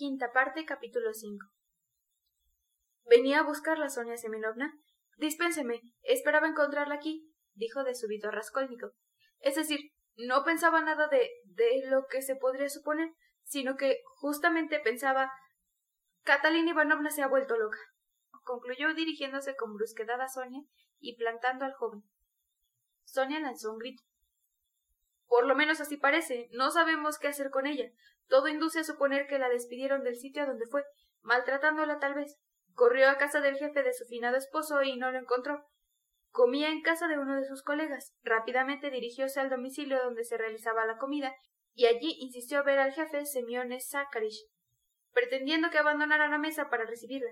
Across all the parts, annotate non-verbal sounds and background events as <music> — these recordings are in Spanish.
Quinta parte, capítulo 5. Venía a buscarla, Sonia Semenovna. Dispénseme, esperaba encontrarla aquí, dijo de súbito Raskolnikov. Es decir, no pensaba nada de, de lo que se podría suponer, sino que justamente pensaba Catalina Ivanovna se ha vuelto loca, concluyó dirigiéndose con brusquedad a Sonia y plantando al joven. Sonia lanzó un grito. Por lo menos así parece. No sabemos qué hacer con ella. Todo induce a suponer que la despidieron del sitio a donde fue, maltratándola tal vez. Corrió a casa del jefe de su finado esposo y no lo encontró. Comía en casa de uno de sus colegas. Rápidamente dirigióse al domicilio donde se realizaba la comida y allí insistió ver al jefe Semiones Zakharich, pretendiendo que abandonara la mesa para recibirla.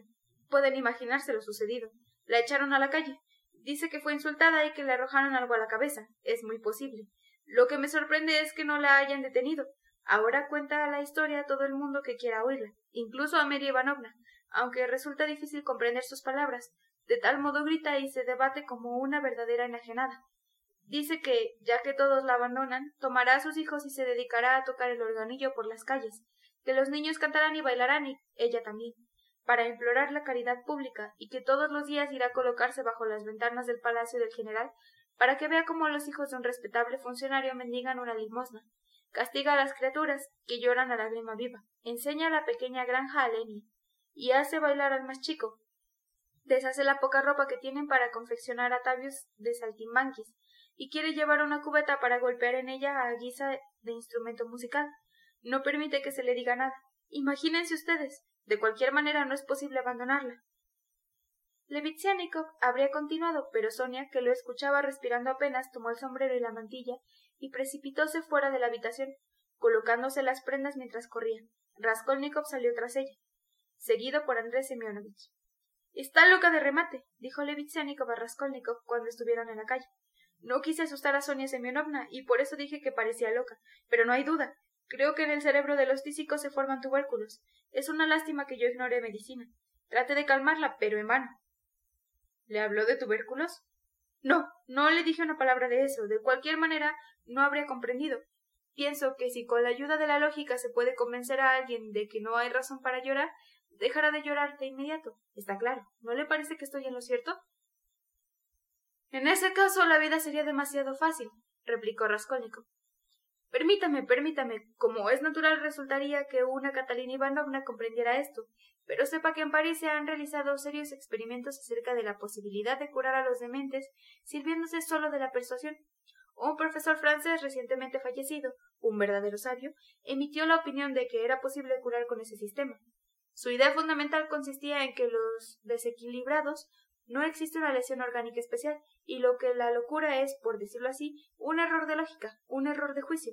Pueden imaginarse lo sucedido. La echaron a la calle. Dice que fue insultada y que le arrojaron algo a la cabeza. Es muy posible. Lo que me sorprende es que no la hayan detenido. Ahora cuenta la historia a todo el mundo que quiera oírla, incluso a Mary Ivanovna, aunque resulta difícil comprender sus palabras. De tal modo grita y se debate como una verdadera enajenada. Dice que, ya que todos la abandonan, tomará a sus hijos y se dedicará a tocar el organillo por las calles, que los niños cantarán y bailarán y ella también, para implorar la caridad pública, y que todos los días irá a colocarse bajo las ventanas del palacio del general para que vea cómo los hijos de un respetable funcionario mendigan una limosna, Castiga a las criaturas que lloran a lágrima viva. Enseña la pequeña granja a Lenny y hace bailar al más chico. Deshace la poca ropa que tienen para confeccionar atavios de saltimbanquis y quiere llevar una cubeta para golpear en ella a guisa de instrumento musical. No permite que se le diga nada. Imagínense ustedes. De cualquier manera no es posible abandonarla. Levitsianikov habría continuado, pero Sonia, que lo escuchaba respirando apenas, tomó el sombrero y la mantilla y precipitóse fuera de la habitación, colocándose las prendas mientras corría. Raskolnikov salió tras ella, seguido por Andrés Semyonovich. Está loca de remate, dijo Levitsianikov a Raskolnikov cuando estuvieron en la calle. No quise asustar a Sonia Semyonovna y por eso dije que parecía loca, pero no hay duda. Creo que en el cerebro de los tísicos se forman tubérculos. Es una lástima que yo ignore medicina. Trate de calmarla, pero en vano. ¿Le habló de tubérculos? No, no le dije una palabra de eso. De cualquier manera, no habría comprendido. Pienso que si con la ayuda de la lógica se puede convencer a alguien de que no hay razón para llorar, dejará de llorar de inmediato. Está claro. ¿No le parece que estoy en lo cierto? En ese caso la vida sería demasiado fácil, replicó Raskolnikov. Permítame, permítame. Como es natural, resultaría que una Catalina Ivanovna comprendiera esto, pero sepa que en París se han realizado serios experimentos acerca de la posibilidad de curar a los dementes sirviéndose solo de la persuasión. Un profesor francés recientemente fallecido, un verdadero sabio, emitió la opinión de que era posible curar con ese sistema. Su idea fundamental consistía en que los desequilibrados no existe una lesión orgánica especial, y lo que la locura es, por decirlo así, un error de lógica, un error de juicio.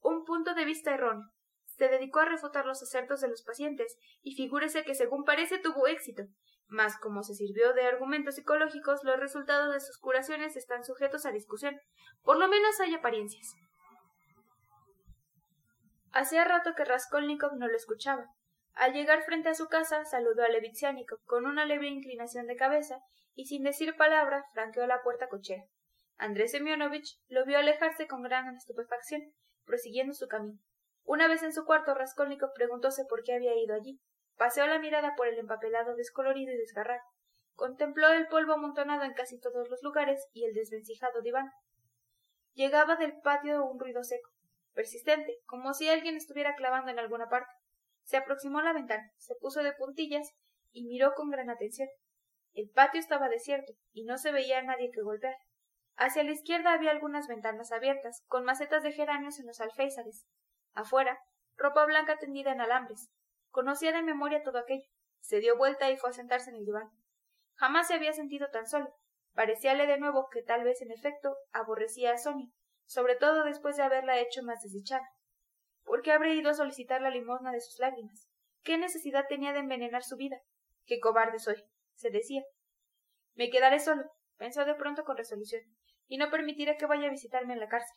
Un punto de vista erróneo, se dedicó a refutar los acertos de los pacientes, y figúrese que según parece tuvo éxito. Mas como se sirvió de argumentos psicológicos, los resultados de sus curaciones están sujetos a discusión. Por lo menos hay apariencias. Hacía rato que Raskolnikov no lo escuchaba. Al llegar frente a su casa, saludó a Levitsianikov con una leve inclinación de cabeza y sin decir palabra franqueó la puerta cochera. Andrés Semyonovich lo vio alejarse con gran estupefacción, prosiguiendo su camino. Una vez en su cuarto, Raskolnikov preguntóse por qué había ido allí. Paseó la mirada por el empapelado descolorido y desgarrado. Contempló el polvo amontonado en casi todos los lugares y el desvencijado diván. Llegaba del patio un ruido seco, persistente, como si alguien estuviera clavando en alguna parte. Se aproximó a la ventana, se puso de puntillas y miró con gran atención. El patio estaba desierto y no se veía a nadie que golpear. Hacia la izquierda había algunas ventanas abiertas, con macetas de geranios en los alféizares, Afuera, ropa blanca tendida en alambres. Conocía de memoria todo aquello. Se dio vuelta y fue a sentarse en el diván. Jamás se había sentido tan solo. Parecíale de nuevo que tal vez en efecto aborrecía a Sonia, sobre todo después de haberla hecho más desdichada. ¿Por qué habría ido a solicitar la limosna de sus lágrimas? ¿Qué necesidad tenía de envenenar su vida? Qué cobarde soy, se decía. Me quedaré solo, pensó de pronto con resolución, y no permitiré que vaya a visitarme en la cárcel.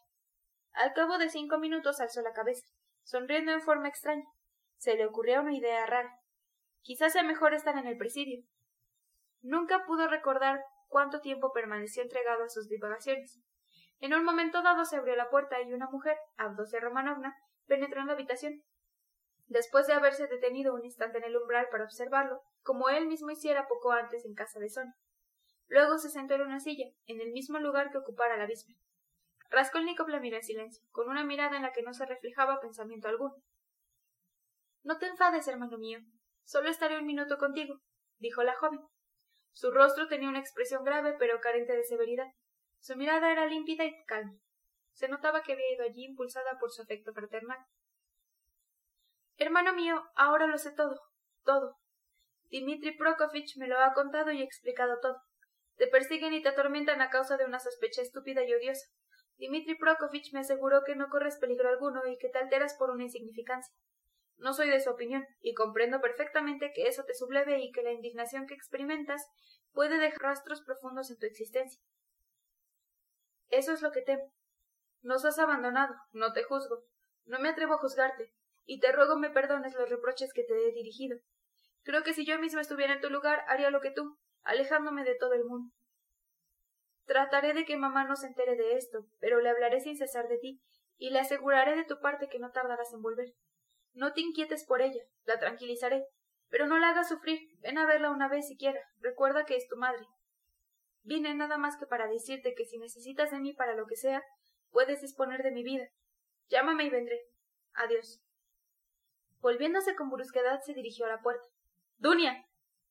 Al cabo de cinco minutos alzó la cabeza, sonriendo en forma extraña. Se le ocurrió una idea rara. Quizás sea mejor estar en el presidio. Nunca pudo recordar cuánto tiempo permaneció entregado a sus divagaciones. En un momento dado se abrió la puerta y una mujer, Abdosia Romanovna, penetró en la habitación. después de haberse detenido un instante en el umbral para observarlo, como él mismo hiciera poco antes en casa de Sonia. Luego se sentó en una silla, en el mismo lugar que ocupara la víspera. Raskolnikov la miró en silencio, con una mirada en la que no se reflejaba pensamiento alguno. No te enfades, hermano mío. Solo estaré un minuto contigo, dijo la joven. Su rostro tenía una expresión grave pero carente de severidad. Su mirada era límpida y calma. Se notaba que había ido allí impulsada por su afecto fraternal. Hermano mío, ahora lo sé todo, todo. Dimitri Prokofich me lo ha contado y explicado todo. Te persiguen y te atormentan a causa de una sospecha estúpida y odiosa. Dimitri Prokofich me aseguró que no corres peligro alguno y que te alteras por una insignificancia. No soy de su opinión, y comprendo perfectamente que eso te subleve y que la indignación que experimentas puede dejar rastros profundos en tu existencia. Eso es lo que temo. Nos has abandonado, no te juzgo, no me atrevo a juzgarte, y te ruego me perdones los reproches que te he dirigido. Creo que si yo misma estuviera en tu lugar haría lo que tú, alejándome de todo el mundo. Trataré de que mamá no se entere de esto, pero le hablaré sin cesar de ti, y le aseguraré de tu parte que no tardarás en volver. No te inquietes por ella, la tranquilizaré, pero no la hagas sufrir. Ven a verla una vez siquiera. Recuerda que es tu madre. Vine nada más que para decirte que si necesitas de mí para lo que sea, puedes disponer de mi vida. Llámame y vendré. Adiós. Volviéndose con brusquedad se dirigió a la puerta. Dunia.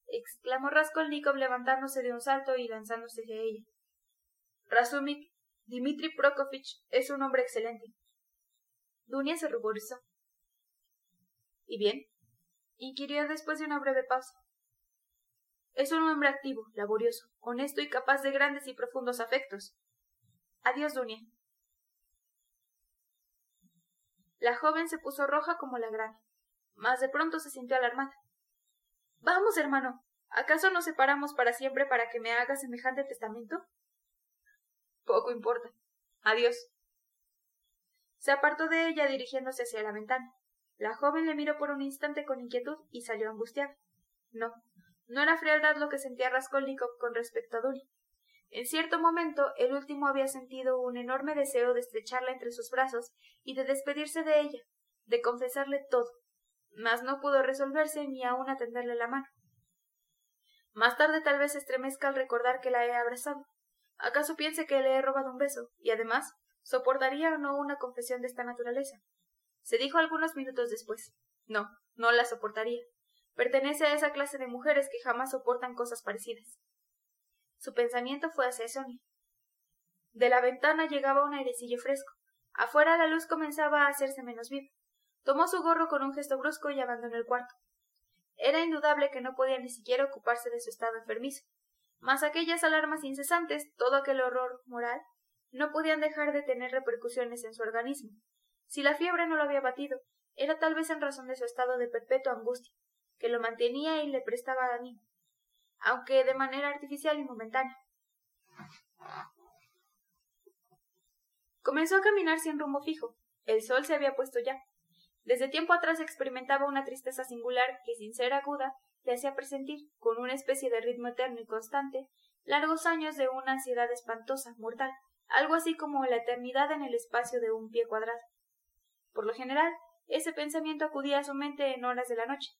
exclamó Raskolnikov levantándose de un salto y lanzándose hacia ella. Razumik, Dmitri Prokofich es un hombre excelente. Dunia se ruborizó. ¿Y bien? inquirió después de una breve pausa. Es un hombre activo, laborioso, honesto y capaz de grandes y profundos afectos. Adiós, Dunia. La joven se puso roja como la grana, mas de pronto se sintió alarmada. Vamos, hermano. ¿Acaso nos separamos para siempre para que me haga semejante testamento? Poco importa. Adiós. Se apartó de ella dirigiéndose hacia la ventana. La joven le miró por un instante con inquietud y salió angustiada. No, no era frialdad lo que sentía Raskolnikov con respecto a Dunia. En cierto momento el último había sentido un enorme deseo de estrecharla entre sus brazos y de despedirse de ella, de confesarle todo, mas no pudo resolverse ni aun atenderle la mano. Más tarde tal vez estremezca al recordar que la he abrazado. ¿Acaso piense que le he robado un beso? Y además, ¿soportaría o no una confesión de esta naturaleza? Se dijo algunos minutos después. No, no la soportaría. Pertenece a esa clase de mujeres que jamás soportan cosas parecidas. Su pensamiento fue hacia Sonia. De la ventana llegaba un airecillo fresco. Afuera la luz comenzaba a hacerse menos viva. Tomó su gorro con un gesto brusco y abandonó el cuarto. Era indudable que no podía ni siquiera ocuparse de su estado enfermizo. Mas aquellas alarmas incesantes, todo aquel horror moral, no podían dejar de tener repercusiones en su organismo. Si la fiebre no lo había batido, era tal vez en razón de su estado de perpetua angustia, que lo mantenía y le prestaba ánimo, aunque de manera artificial y momentánea. Comenzó a caminar sin rumbo fijo. El sol se había puesto ya. Desde tiempo atrás experimentaba una tristeza singular que, sin ser aguda, le hacía presentir, con una especie de ritmo eterno y constante, largos años de una ansiedad espantosa, mortal, algo así como la eternidad en el espacio de un pie cuadrado. Por lo general, ese pensamiento acudía a su mente en horas de la noche.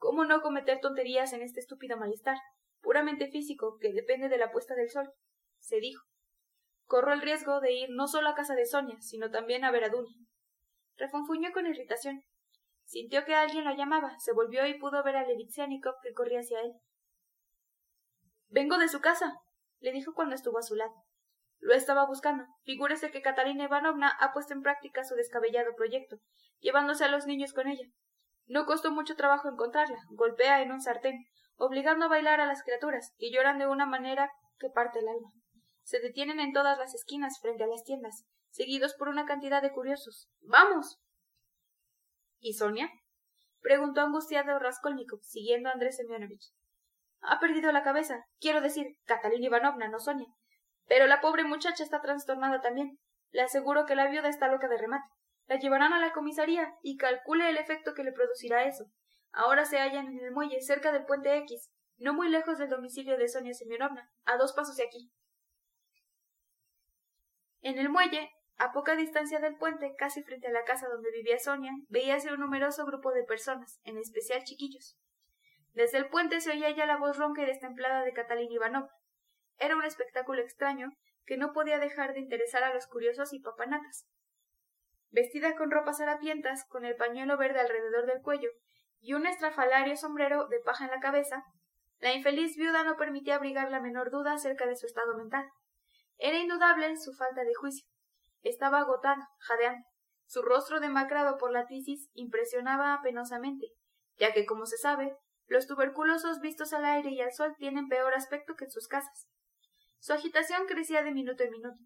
¿Cómo no cometer tonterías en este estúpido malestar, puramente físico, que depende de la puesta del sol? se dijo. Corro el riesgo de ir no solo a casa de Sonia, sino también a ver a Dunia. Refunfuñó con irritación. Sintió que alguien lo llamaba, se volvió y pudo ver a Levitsianikov que corría hacia él. Vengo de su casa, le dijo cuando estuvo a su lado. Lo estaba buscando. Figúrese que Catalina Ivanovna ha puesto en práctica su descabellado proyecto, llevándose a los niños con ella. No costó mucho trabajo encontrarla. Golpea en un sartén, obligando a bailar a las criaturas, que lloran de una manera que parte el alma. Se detienen en todas las esquinas frente a las tiendas, seguidos por una cantidad de curiosos. ¡Vamos! ¿Y Sonia? preguntó angustiado Raskolnikov, siguiendo a Andrés Semyonovich. Ha perdido la cabeza. Quiero decir, Catalina Ivanovna, no Sonia. Pero la pobre muchacha está trastornada también. Le aseguro que la viuda está loca de remate. La llevarán a la comisaría y calcule el efecto que le producirá eso. Ahora se hallan en el muelle, cerca del puente X, no muy lejos del domicilio de Sonia Semyonovna, a dos pasos de aquí. En el muelle, A poca distancia del puente, casi frente a la casa donde vivía Sonia, veíase un numeroso grupo de personas, en especial chiquillos. Desde el puente se oía ya la voz ronca y destemplada de Catalina Ivanovna. Era un espectáculo extraño que no podía dejar de interesar a los curiosos y papanatas. Vestida con ropas harapientas, con el pañuelo verde alrededor del cuello y un estrafalario sombrero de paja en la cabeza, la infeliz viuda no permitía abrigar la menor duda acerca de su estado mental. Era indudable su falta de juicio. Estaba agotada, jadeando. Su rostro demacrado por la tisis impresionaba penosamente, ya que, como se sabe, los tuberculosos vistos al aire y al sol tienen peor aspecto que en sus casas. Su agitación crecía de minuto en minuto.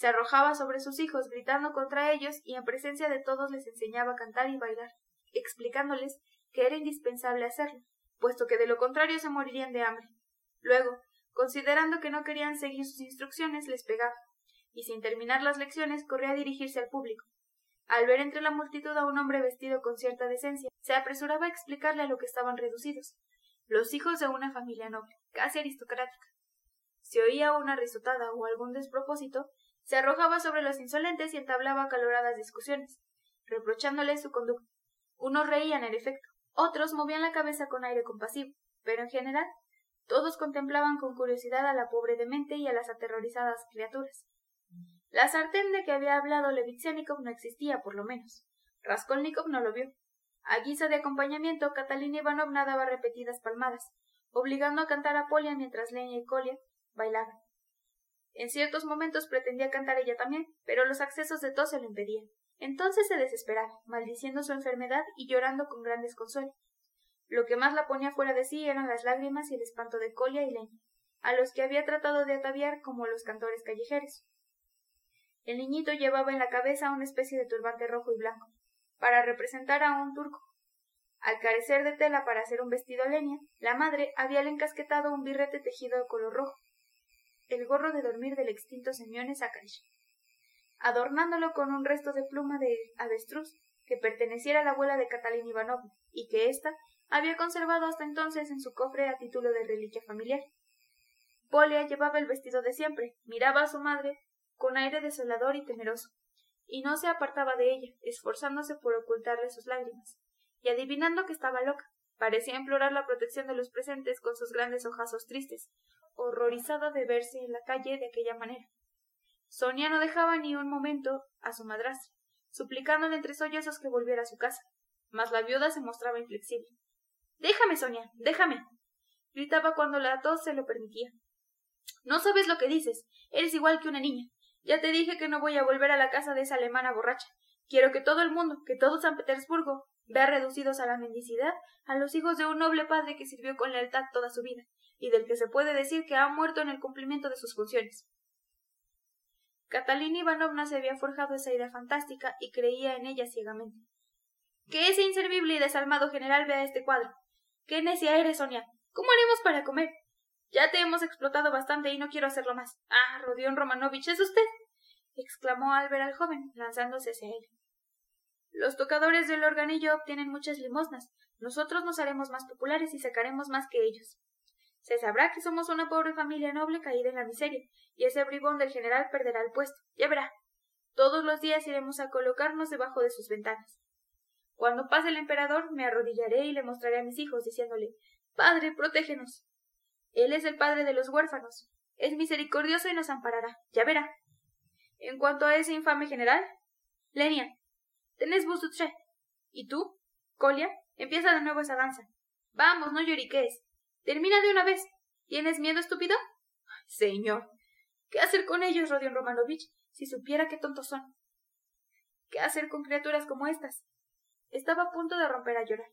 Se arrojaba sobre sus hijos, gritando contra ellos, y en presencia de todos les enseñaba a cantar y bailar, explicándoles que era indispensable hacerlo, puesto que de lo contrario se morirían de hambre. Luego, considerando que no querían seguir sus instrucciones, les pegaba, y sin terminar las lecciones corría a dirigirse al público. Al ver entre la multitud a un hombre vestido con cierta decencia, se apresuraba a explicarle a lo que estaban reducidos, los hijos de una familia noble, casi aristocrática. Si oía una risotada o algún despropósito, se arrojaba sobre los insolentes y entablaba acaloradas discusiones, reprochándoles su conducta. Unos reían en efecto, otros movían la cabeza con aire compasivo, pero en general todos contemplaban con curiosidad a la pobre demente y a las aterrorizadas criaturas. La sartén de que había hablado Levitsenikov no existía, por lo menos. Raskolnikov no lo vio. A guisa de acompañamiento, Catalina Ivanovna daba repetidas palmadas, obligando a cantar a Polia mientras Leña y Kolia bailaban. En ciertos momentos pretendía cantar ella también, pero los accesos de tos se lo impedían. Entonces se desesperaba, maldiciendo su enfermedad y llorando con gran desconsuelo. Lo que más la ponía fuera de sí eran las lágrimas y el espanto de Colia y Leña, a los que había tratado de ataviar como los cantores callejeros. El niñito llevaba en la cabeza una especie de turbante rojo y blanco, para representar a un turco. Al carecer de tela para hacer un vestido a leña, la madre había encasquetado un birrete tejido de color rojo, el gorro de dormir del extinto Semiones Zakharich, adornándolo con un resto de pluma de avestruz que perteneciera a la abuela de Catalina Ivanovna y que ésta había conservado hasta entonces en su cofre a título de reliquia familiar. Polia llevaba el vestido de siempre, miraba a su madre con aire desolador y temeroso, y no se apartaba de ella, esforzándose por ocultarle sus lágrimas, y adivinando que estaba loca, parecía implorar la protección de los presentes con sus grandes ojazos tristes, horrorizada de verse en la calle de aquella manera. Sonia no dejaba ni un momento a su madrastra, suplicándole entre sollozos que volviera a su casa, mas la viuda se mostraba inflexible. Déjame, Sonia, déjame. gritaba cuando la tos se lo permitía. No sabes lo que dices. Eres igual que una niña. Ya te dije que no voy a volver a la casa de esa alemana borracha. Quiero que todo el mundo, que todo San Petersburgo, vea reducidos a la mendicidad a los hijos de un noble padre que sirvió con lealtad toda su vida, y del que se puede decir que ha muerto en el cumplimiento de sus funciones. Catalina Ivanovna se había forjado esa idea fantástica y creía en ella ciegamente. Que ese inservible y desalmado general vea este cuadro. ¡Qué necia eres, Sonia! ¿Cómo haremos para comer? Ya te hemos explotado bastante y no quiero hacerlo más. Ah, Rodion Romanovich, ¿es usted? exclamó al ver al joven, lanzándose hacia él. Los tocadores del organillo obtienen muchas limosnas. Nosotros nos haremos más populares y sacaremos más que ellos. Se sabrá que somos una pobre familia noble caída en la miseria, y ese bribón del general perderá el puesto. Ya verá. Todos los días iremos a colocarnos debajo de sus ventanas. Cuando pase el emperador, me arrodillaré y le mostraré a mis hijos, diciéndole Padre, protégenos. Él es el padre de los huérfanos. Es misericordioso y nos amparará. Ya verá. En cuanto a ese infame general, Lenia, tenés tre. ¿Y tú, Colia? Empieza de nuevo esa danza. Vamos, no lloriques. Termina de una vez. ¿Tienes miedo, estúpido? señor. ¿Qué hacer con ellos, Rodion Romanovich, si supiera qué tontos son? ¿Qué hacer con criaturas como estas? Estaba a punto de romper a llorar,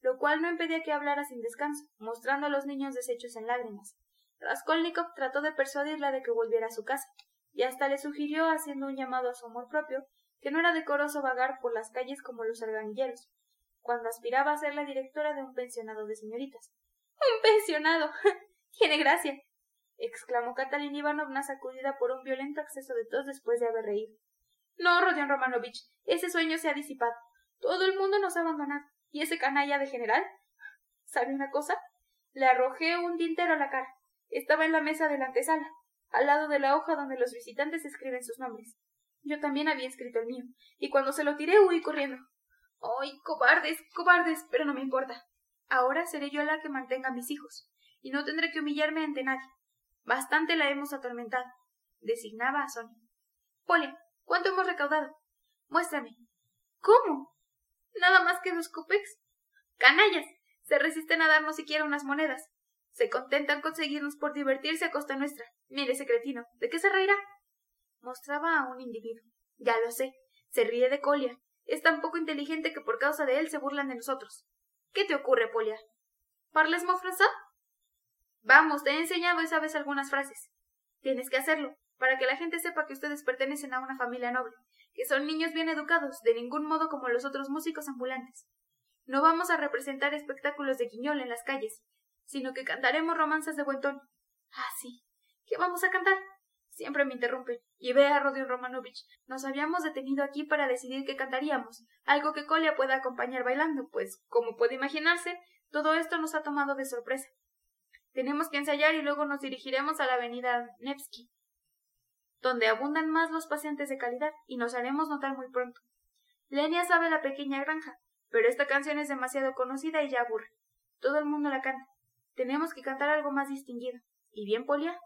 lo cual no impedía que hablara sin descanso, mostrando a los niños deshechos en lágrimas. Raskolnikov trató de persuadirla de que volviera a su casa, y hasta le sugirió, haciendo un llamado a su amor propio, que no era decoroso vagar por las calles como los arganilleros, cuando aspiraba a ser la directora de un pensionado de señoritas. ¡Un pensionado! <laughs> Tiene gracia. exclamó Catalina Ivanovna sacudida por un violento acceso de tos después de haber reído. No, Rodion Romanovich, ese sueño se ha disipado. Todo el mundo nos ha abandonado. ¿Y ese canalla de general? ¿Sabe una cosa? Le arrojé un tintero a la cara. Estaba en la mesa de la antesala, al lado de la hoja donde los visitantes escriben sus nombres. Yo también había escrito el mío, y cuando se lo tiré huí corriendo. ¡Ay, cobardes, cobardes! Pero no me importa. Ahora seré yo la que mantenga a mis hijos, y no tendré que humillarme ante nadie. Bastante la hemos atormentado. Designaba a Sonia. Polia, ¿cuánto hemos recaudado? Muéstrame. ¿Cómo? ¿Nada más que dos cupex? ¡Canallas! Se resisten a darnos siquiera unas monedas. Se contentan con seguirnos por divertirse a costa nuestra. Mire ese cretino. ¿De qué se reirá? Mostraba a un individuo. Ya lo sé. Se ríe de Colia. Es tan poco inteligente que por causa de él se burlan de nosotros. ¿Qué te ocurre, Polia? ¿Parles mo Vamos, te he enseñado esa vez algunas frases. Tienes que hacerlo, para que la gente sepa que ustedes pertenecen a una familia noble, que son niños bien educados, de ningún modo como los otros músicos ambulantes. No vamos a representar espectáculos de guiñol en las calles, sino que cantaremos romanzas de buen tono. Ah, sí. ¿Qué vamos a cantar? Siempre me interrumpen. Y ve a Rodion Romanovich. Nos habíamos detenido aquí para decidir qué cantaríamos, algo que Colia pueda acompañar bailando, pues, como puede imaginarse, todo esto nos ha tomado de sorpresa. Tenemos que ensayar y luego nos dirigiremos a la avenida Nevsky, donde abundan más los pacientes de calidad, y nos haremos notar muy pronto. Lenia sabe la pequeña granja, pero esta canción es demasiado conocida y ya aburre. Todo el mundo la canta. Tenemos que cantar algo más distinguido. ¿Y bien, Polia?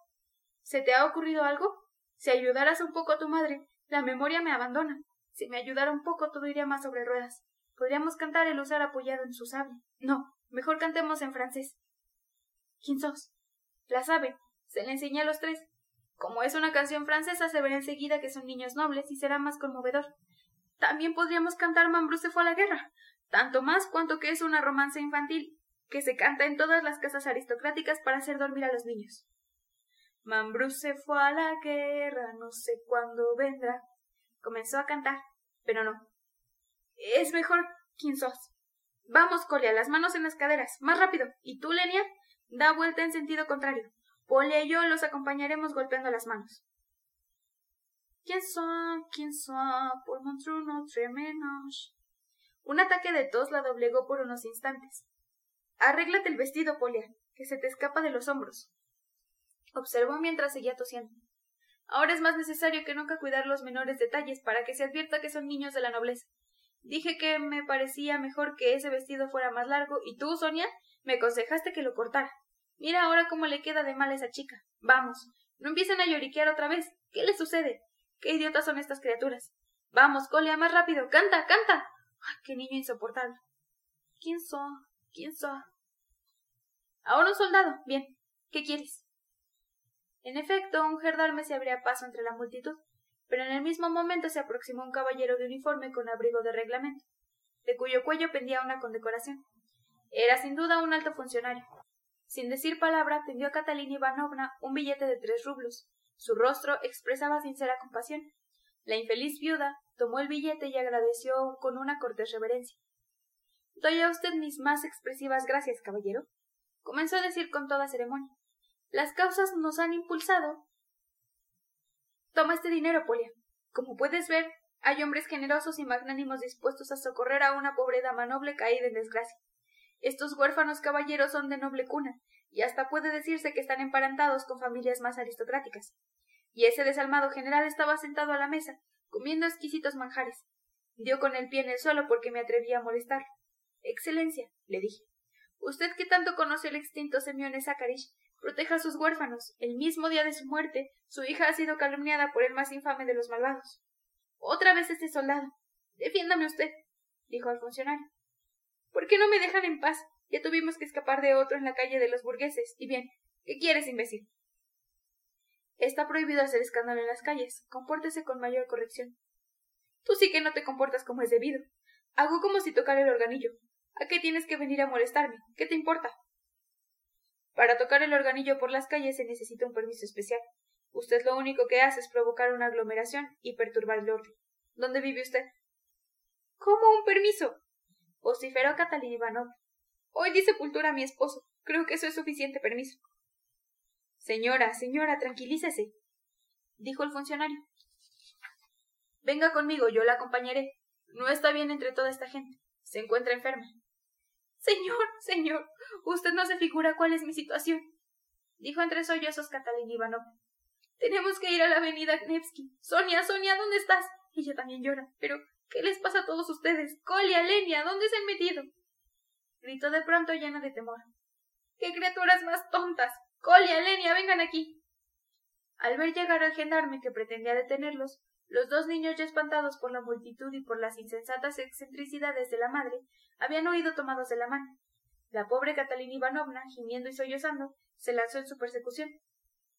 ¿Se te ha ocurrido algo? Si ayudaras un poco a tu madre, la memoria me abandona. Si me ayudara un poco, todo iría más sobre ruedas. Podríamos cantar el usar apoyado en su sable. No, mejor cantemos en francés. ¿Quién sos? La sabe. Se le enseñé a los tres. Como es una canción francesa, se verá enseguida que son niños nobles y será más conmovedor. También podríamos cantar Mambrú se fue a la guerra, tanto más cuanto que es una romance infantil que se canta en todas las casas aristocráticas para hacer dormir a los niños. Mambrú se fue a la guerra, no sé cuándo vendrá. Comenzó a cantar, pero no. Es mejor quién sos. Vamos, Colia, las manos en las caderas, más rápido. ¿Y tú, Lenia? Da vuelta en sentido contrario. Polia y yo los acompañaremos golpeando las manos. ¿Quién son? ¿Quién son? Por Montreux Notre menos. Un ataque de tos la doblegó por unos instantes. Arréglate el vestido, Polia, que se te escapa de los hombros. Observó mientras seguía tosiendo. Ahora es más necesario que nunca cuidar los menores detalles para que se advierta que son niños de la nobleza. Dije que me parecía mejor que ese vestido fuera más largo y tú, Sonia, me aconsejaste que lo cortara. Mira ahora cómo le queda de mal a esa chica. Vamos, no empiecen a lloriquear otra vez. ¿Qué le sucede? ¿Qué idiotas son estas criaturas? Vamos, Colia, más rápido. Canta, canta. ¡Ay, qué niño insoportable! ¿Quién son? ¿Quién son? Ahora un soldado. Bien. ¿Qué quieres? En efecto, un gerdarme se abría paso entre la multitud, pero en el mismo momento se aproximó un caballero de uniforme con abrigo de reglamento, de cuyo cuello pendía una condecoración. Era sin duda un alto funcionario. Sin decir palabra, tendió a Catalina Ivanovna un billete de tres rublos. Su rostro expresaba sincera compasión. La infeliz viuda tomó el billete y agradeció con una cortés reverencia. Doy a usted mis más expresivas gracias, caballero. Comenzó a decir con toda ceremonia. Las causas nos han impulsado. Toma este dinero, Polia. Como puedes ver, hay hombres generosos y magnánimos dispuestos a socorrer a una pobre dama noble caída en desgracia. Estos huérfanos caballeros son de noble cuna, y hasta puede decirse que están emparentados con familias más aristocráticas. Y ese desalmado general estaba sentado a la mesa, comiendo exquisitos manjares. Dio con el pie en el suelo porque me atrevía a molestar. Excelencia, le dije. Usted que tanto conoce el extinto Semyon Zakharich, proteja a sus huérfanos. El mismo día de su muerte, su hija ha sido calumniada por el más infame de los malvados. Otra vez este soldado. Defiéndame usted, dijo al funcionario. ¿Por qué no me dejan en paz? Ya tuvimos que escapar de otro en la calle de los burgueses. Y bien, ¿qué quieres, imbécil? Está prohibido hacer escándalo en las calles. Compórtese con mayor corrección. Tú sí que no te comportas como es debido. Hago como si tocara el organillo. ¿A qué tienes que venir a molestarme? ¿Qué te importa? Para tocar el organillo por las calles se necesita un permiso especial. Usted lo único que hace es provocar una aglomeración y perturbar el orden. ¿Dónde vive usted? ¿Cómo un permiso? vociferó Catalina Ivanov. Hoy di sepultura a mi esposo. Creo que eso es suficiente permiso. Señora, señora, tranquilícese, dijo el funcionario. Venga conmigo, yo la acompañaré. No está bien entre toda esta gente. Se encuentra enferma. Señor, señor, usted no se figura cuál es mi situación, dijo entre sollozos Catalina Ivanov. Tenemos que ir a la avenida Nevsky. Sonia, Sonia, ¿dónde estás? Ella también llora. Pero, ¿qué les pasa a todos ustedes? Colia, Lenia, ¿dónde se han metido? Gritó de pronto llena de temor. ¡Qué criaturas más tontas! Colia, Lenia, vengan aquí. Al ver llegar al gendarme que pretendía detenerlos, los dos niños ya espantados por la multitud y por las insensatas excentricidades de la madre, habían huido tomados de la mano. La pobre Catalina Ivanovna, gimiendo y sollozando, se lanzó en su persecución.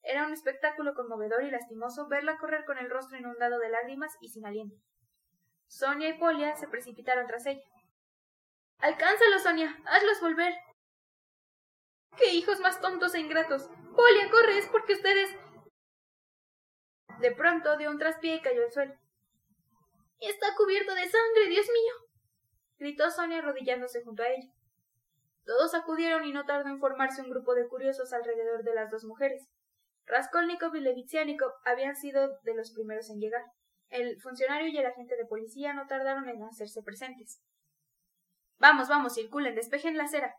Era un espectáculo conmovedor y lastimoso verla correr con el rostro inundado de lágrimas y sin aliento. Sonia y Polia se precipitaron tras ella. Alcánzalo, Sonia. Hazlos volver. ¡Qué hijos más tontos e ingratos! Polia, corre, es porque ustedes. De pronto dio un traspié y cayó al suelo. Está cubierto de sangre, Dios mío. gritó Sonia arrodillándose junto a ella. Todos acudieron y no tardó en formarse un grupo de curiosos alrededor de las dos mujeres. Raskolnikov y Levitsianikov habían sido de los primeros en llegar. El funcionario y el agente de policía no tardaron en hacerse presentes. Vamos, vamos, circulen, despejen la acera.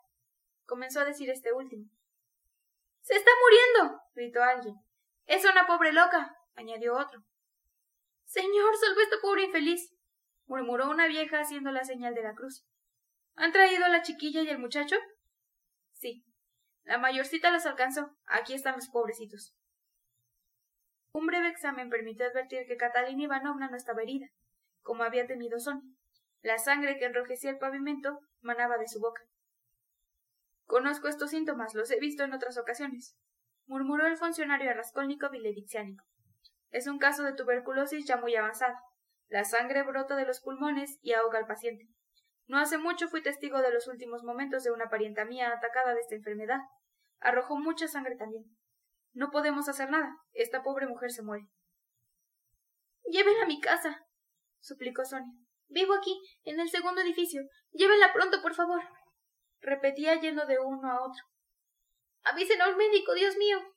comenzó a decir este último. Se está muriendo. gritó alguien. Es una pobre loca. Añadió otro. Señor, salve a esta pobre infeliz. murmuró una vieja haciendo la señal de la cruz. ¿Han traído a la chiquilla y el muchacho? Sí. La mayorcita los alcanzó. Aquí están los pobrecitos. Un breve examen permitió advertir que Catalina Ivanovna no estaba herida, como había temido Sonia. La sangre que enrojecía el pavimento manaba de su boca. Conozco estos síntomas, los he visto en otras ocasiones, murmuró el funcionario a Raskolnikov. Es un caso de tuberculosis ya muy avanzada. La sangre brota de los pulmones y ahoga al paciente. No hace mucho fui testigo de los últimos momentos de una parienta mía atacada de esta enfermedad. Arrojó mucha sangre también. No podemos hacer nada. Esta pobre mujer se muere. Llévenla a mi casa, suplicó Sonia. Vivo aquí, en el segundo edificio. Llévenla pronto, por favor. repetía yendo de uno a otro. Avisen a un médico, Dios mío.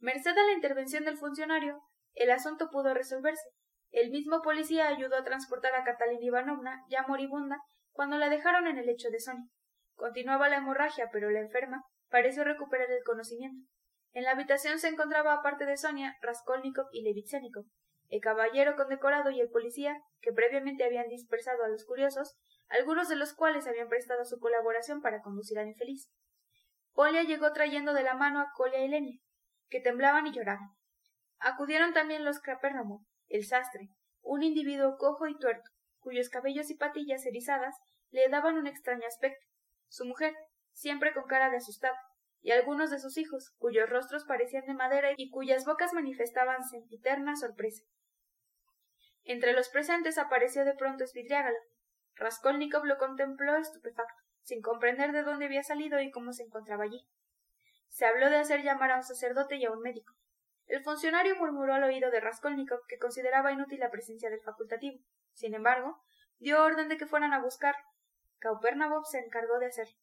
Merced a la intervención del funcionario, el asunto pudo resolverse, el mismo policía ayudó a transportar a Catalina Ivanovna, ya moribunda, cuando la dejaron en el lecho de Sonia. Continuaba la hemorragia, pero la enferma pareció recuperar el conocimiento. En la habitación se encontraba, aparte de Sonia, Raskolnikov y Levitsenikov, el caballero condecorado y el policía, que previamente habían dispersado a los curiosos, algunos de los cuales habían prestado su colaboración para conducir al infeliz. Polia llegó trayendo de la mano a Colia y Lenia, que temblaban y lloraban. Acudieron también los Crapérnamo, el sastre, un individuo cojo y tuerto, cuyos cabellos y patillas erizadas le daban un extraño aspecto, su mujer, siempre con cara de asustada, y algunos de sus hijos, cuyos rostros parecían de madera y cuyas bocas manifestaban sempiterna sorpresa. Entre los presentes apareció de pronto Svidriágalo. Raskolnikov lo contempló estupefacto, sin comprender de dónde había salido y cómo se encontraba allí. Se habló de hacer llamar a un sacerdote y a un médico. El funcionario murmuró al oído de Raskolnikov que consideraba inútil la presencia del facultativo. Sin embargo, dio orden de que fueran a buscar. Kaupernabov se encargó de hacerlo.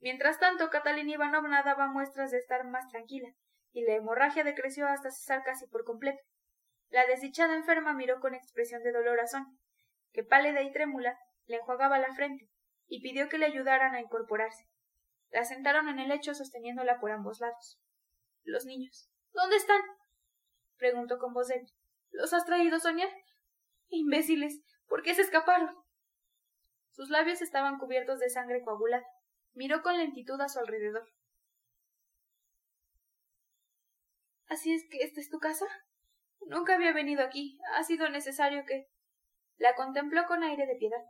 Mientras tanto, Catalina Ivanovna daba muestras de estar más tranquila, y la hemorragia decreció hasta cesar casi por completo. La desdichada enferma miró con expresión de dolor a Sonia, que pálida y trémula le enjuagaba la frente, y pidió que le ayudaran a incorporarse. La sentaron en el lecho sosteniéndola por ambos lados. Los niños. ¿Dónde están? preguntó con voz débil. ¿Los has traído, Sonia? Imbéciles. ¿Por qué se escaparon? Sus labios estaban cubiertos de sangre coagulada. Miró con lentitud a su alrededor. ¿Así es que esta es tu casa? Nunca había venido aquí. Ha sido necesario que. La contempló con aire de piedad.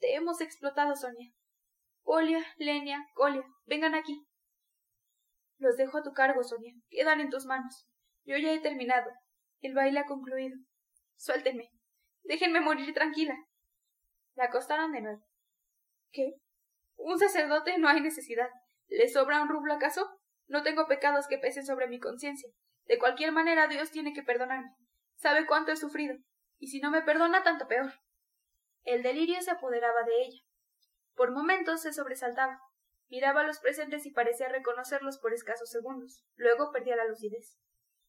Te hemos explotado, Sonia. Polia, Lenia, Colia, vengan aquí. Los dejo a tu cargo, Sonia. Quedan en tus manos. Yo ya he terminado. El baile ha concluido. Suéltenme. Déjenme morir tranquila. La acostaron de nuevo. ¿Qué? Un sacerdote no hay necesidad. ¿Le sobra un rublo acaso? No tengo pecados que pesen sobre mi conciencia. De cualquier manera Dios tiene que perdonarme. Sabe cuánto he sufrido. Y si no me perdona, tanto peor. El delirio se apoderaba de ella. Por momentos se sobresaltaba. Miraba a los presentes y parecía reconocerlos por escasos segundos. Luego perdía la lucidez.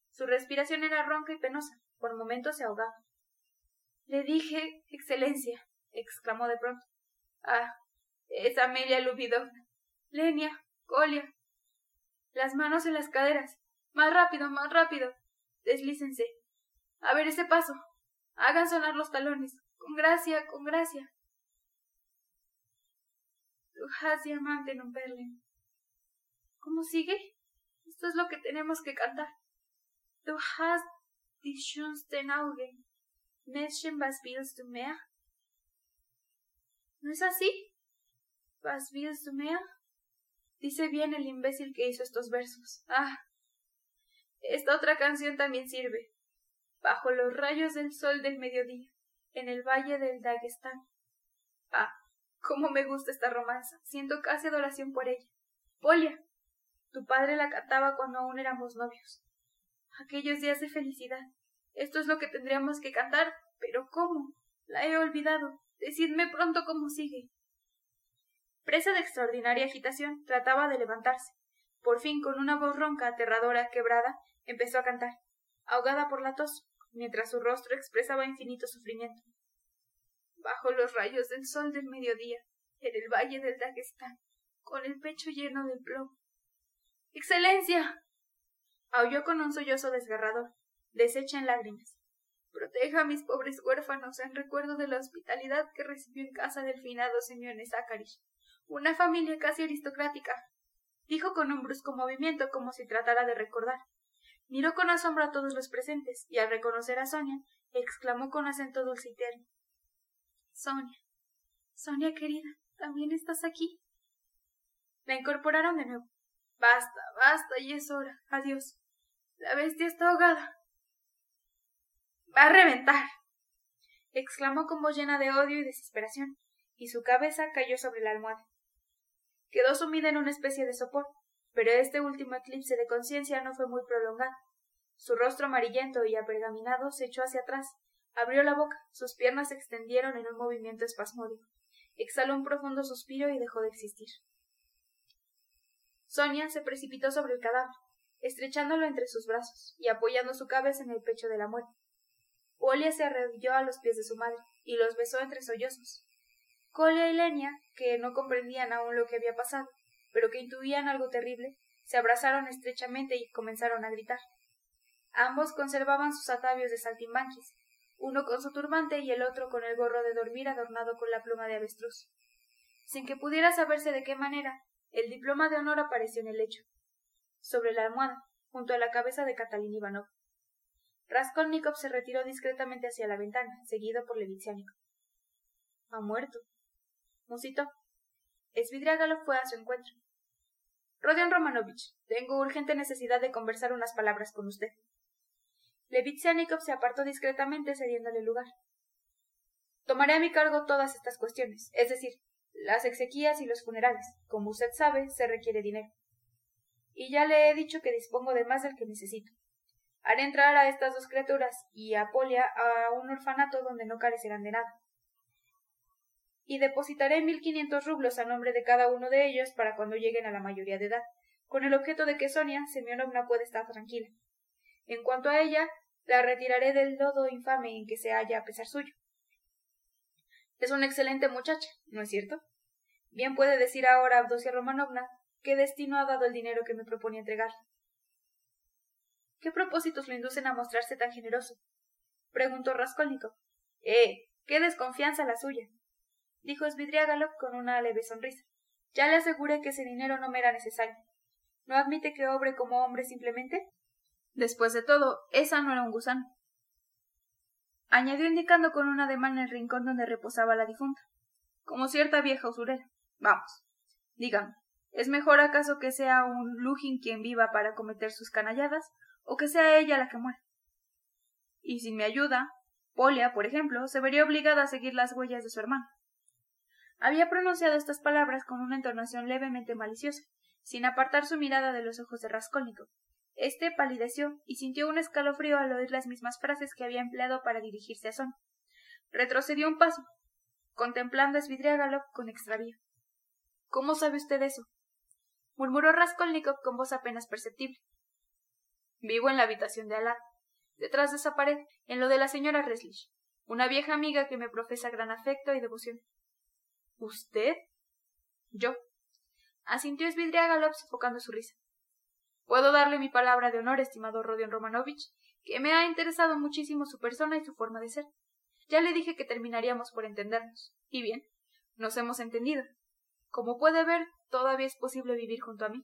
Su respiración era ronca y penosa. Por momentos se ahogaba. Le dije, Excelencia, exclamó de pronto. Ah, es Amelia Lubidovna. Lenia, Colia. Las manos en las caderas. Más rápido, más rápido. Deslícense. A ver ese paso. Hagan sonar los talones. Con gracia, con gracia. Du hast diamante non perlen. ¿Cómo sigue? Esto es lo que tenemos que cantar. Du hast die schönsten Augen. Mädchen, was du mehr? ¿No es así? Was du mehr? Dice bien el imbécil que hizo estos versos. Ah. Esta otra canción también sirve. Bajo los rayos del sol del mediodía, en el valle del Dagestán. Ah, cómo me gusta esta romanza. Siento casi adoración por ella. Polia, tu padre la cantaba cuando aún éramos novios. Aquellos días de felicidad. Esto es lo que tendríamos que cantar. Pero ¿cómo? La he olvidado. Decidme pronto cómo sigue. Presa de extraordinaria agitación, trataba de levantarse. Por fin, con una voz ronca, aterradora, quebrada, empezó a cantar, ahogada por la tos, mientras su rostro expresaba infinito sufrimiento. Bajo los rayos del sol del mediodía, en el valle del Dagestán, con el pecho lleno de plomo. ¡Excelencia! aulló con un sollozo desgarrador, deshecha en lágrimas. Proteja a mis pobres huérfanos en recuerdo de la hospitalidad que recibió en casa del finado señor Nesácaris. Una familia casi aristocrática, dijo con un brusco movimiento como si tratara de recordar. Miró con asombro a todos los presentes y al reconocer a Sonia, exclamó con acento dulce y Sonia. Sonia querida, ¿también estás aquí? La incorporaron de nuevo. Basta, basta, y es hora. Adiós. La bestia está ahogada. Va a reventar. exclamó con voz llena de odio y desesperación, y su cabeza cayó sobre la almohada. Quedó sumida en una especie de sopor, pero este último eclipse de conciencia no fue muy prolongado. Su rostro amarillento y apergaminado se echó hacia atrás, abrió la boca, sus piernas se extendieron en un movimiento espasmódico, exhaló un profundo suspiro y dejó de existir. Sonia se precipitó sobre el cadáver, estrechándolo entre sus brazos y apoyando su cabeza en el pecho de la muerte. Olia se arrodilló a los pies de su madre y los besó entre sollozos. Colia y Lenia, que no comprendían aún lo que había pasado, pero que intuían algo terrible, se abrazaron estrechamente y comenzaron a gritar. Ambos conservaban sus atavios de saltimbanquis, uno con su turbante y el otro con el gorro de dormir adornado con la pluma de avestruz. Sin que pudiera saberse de qué manera, el diploma de honor apareció en el lecho, sobre la almohada, junto a la cabeza de Catalina Ivanov. Raskolnikov se retiró discretamente hacia la ventana, seguido por Levitziánico. Ha muerto. Musitó. Svidriagalov fue a su encuentro. Rodion Romanovich, tengo urgente necesidad de conversar unas palabras con usted. Levitzianikov se apartó discretamente cediéndole lugar. Tomaré a mi cargo todas estas cuestiones, es decir, las exequias y los funerales. Como usted sabe, se requiere dinero. Y ya le he dicho que dispongo de más del que necesito. Haré entrar a estas dos criaturas y a Polia a un orfanato donde no carecerán de nada. Y depositaré mil quinientos rublos a nombre de cada uno de ellos para cuando lleguen a la mayoría de edad, con el objeto de que Sonia, Semyonovna, pueda estar tranquila. En cuanto a ella, la retiraré del lodo infame en que se halla a pesar suyo. Es una excelente muchacha, ¿no es cierto? Bien puede decir ahora Abdosia Romanovna qué destino ha dado el dinero que me proponía entregarle. ¿Qué propósitos lo inducen a mostrarse tan generoso? preguntó Raskolnikov. Eh, qué desconfianza la suya, dijo Svidriagalov con una leve sonrisa. Ya le aseguré que ese dinero no me era necesario. ¿No admite que obre como hombre simplemente? Después de todo, esa no era un gusano. Añadió indicando con un ademán el rincón donde reposaba la difunta, como cierta vieja usurera. Vamos, dígame, ¿es mejor acaso que sea un Lujin quien viva para cometer sus canalladas, o que sea ella la que muera. Y sin mi ayuda, Polia, por ejemplo, se vería obligada a seguir las huellas de su hermano. Había pronunciado estas palabras con una entonación levemente maliciosa, sin apartar su mirada de los ojos de Raskolnikov. Este palideció y sintió un escalofrío al oír las mismas frases que había empleado para dirigirse a Son. Retrocedió un paso, contemplando a Svidriagalov con extravío. ¿Cómo sabe usted eso? murmuró Raskolnikov con voz apenas perceptible. Vivo en la habitación de Alá, detrás de esa pared, en lo de la señora Reslich, una vieja amiga que me profesa gran afecto y devoción. ¿Usted? Yo. Asintió Svidriagalov sofocando su risa. Puedo darle mi palabra de honor, estimado Rodion Romanovich, que me ha interesado muchísimo su persona y su forma de ser. Ya le dije que terminaríamos por entendernos. Y bien, nos hemos entendido. Como puede ver, todavía es posible vivir junto a mí.